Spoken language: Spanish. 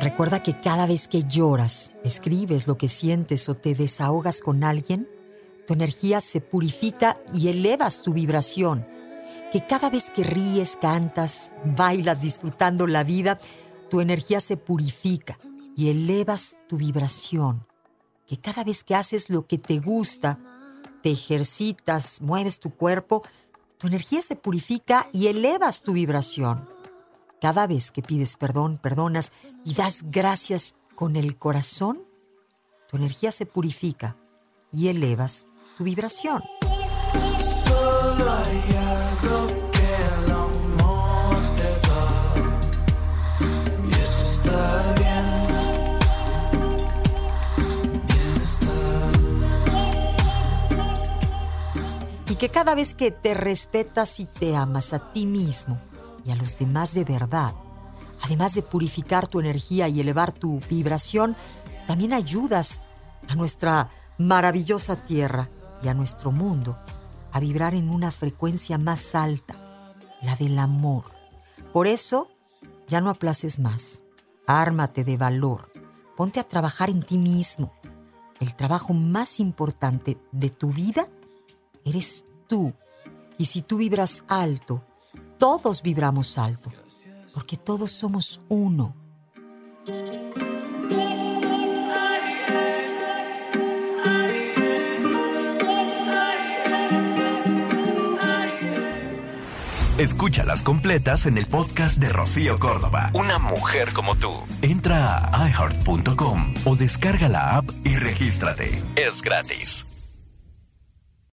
Recuerda que cada vez que lloras, escribes lo que sientes o te desahogas con alguien, tu energía se purifica y elevas tu vibración. Que cada vez que ríes, cantas, bailas disfrutando la vida, tu energía se purifica y elevas tu vibración. Que cada vez que haces lo que te gusta, te ejercitas, mueves tu cuerpo, tu energía se purifica y elevas tu vibración. Cada vez que pides perdón, perdonas y das gracias con el corazón, tu energía se purifica y elevas tu vibración. Solo hay algo que el amor te da y es estar bien. Bienestar. Y que cada vez que te respetas y te amas a ti mismo, y a los demás de verdad. Además de purificar tu energía y elevar tu vibración, también ayudas a nuestra maravillosa tierra y a nuestro mundo a vibrar en una frecuencia más alta, la del amor. Por eso, ya no aplaces más. Ármate de valor. Ponte a trabajar en ti mismo. El trabajo más importante de tu vida eres tú. Y si tú vibras alto, todos vibramos alto, porque todos somos uno. Escúchalas completas en el podcast de Rocío Córdoba. Una mujer como tú. Entra a iHeart.com o descarga la app y regístrate. Es gratis.